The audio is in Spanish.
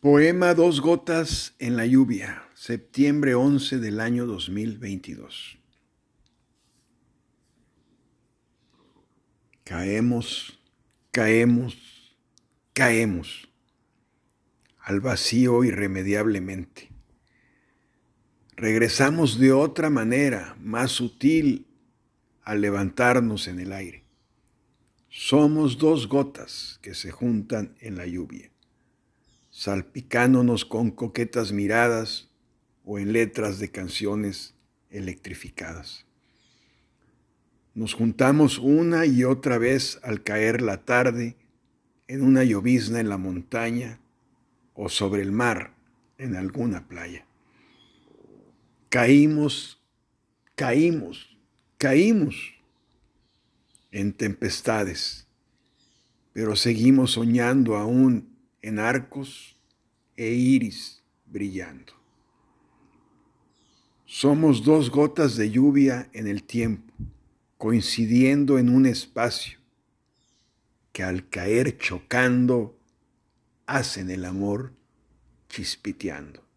Poema Dos Gotas en la Lluvia, septiembre 11 del año 2022. Caemos, caemos, caemos al vacío irremediablemente. Regresamos de otra manera, más sutil, al levantarnos en el aire. Somos dos gotas que se juntan en la lluvia salpicándonos con coquetas miradas o en letras de canciones electrificadas. Nos juntamos una y otra vez al caer la tarde en una llovizna en la montaña o sobre el mar en alguna playa. Caímos, caímos, caímos en tempestades, pero seguimos soñando aún en arcos e iris brillando. Somos dos gotas de lluvia en el tiempo, coincidiendo en un espacio que al caer chocando hacen el amor chispiteando.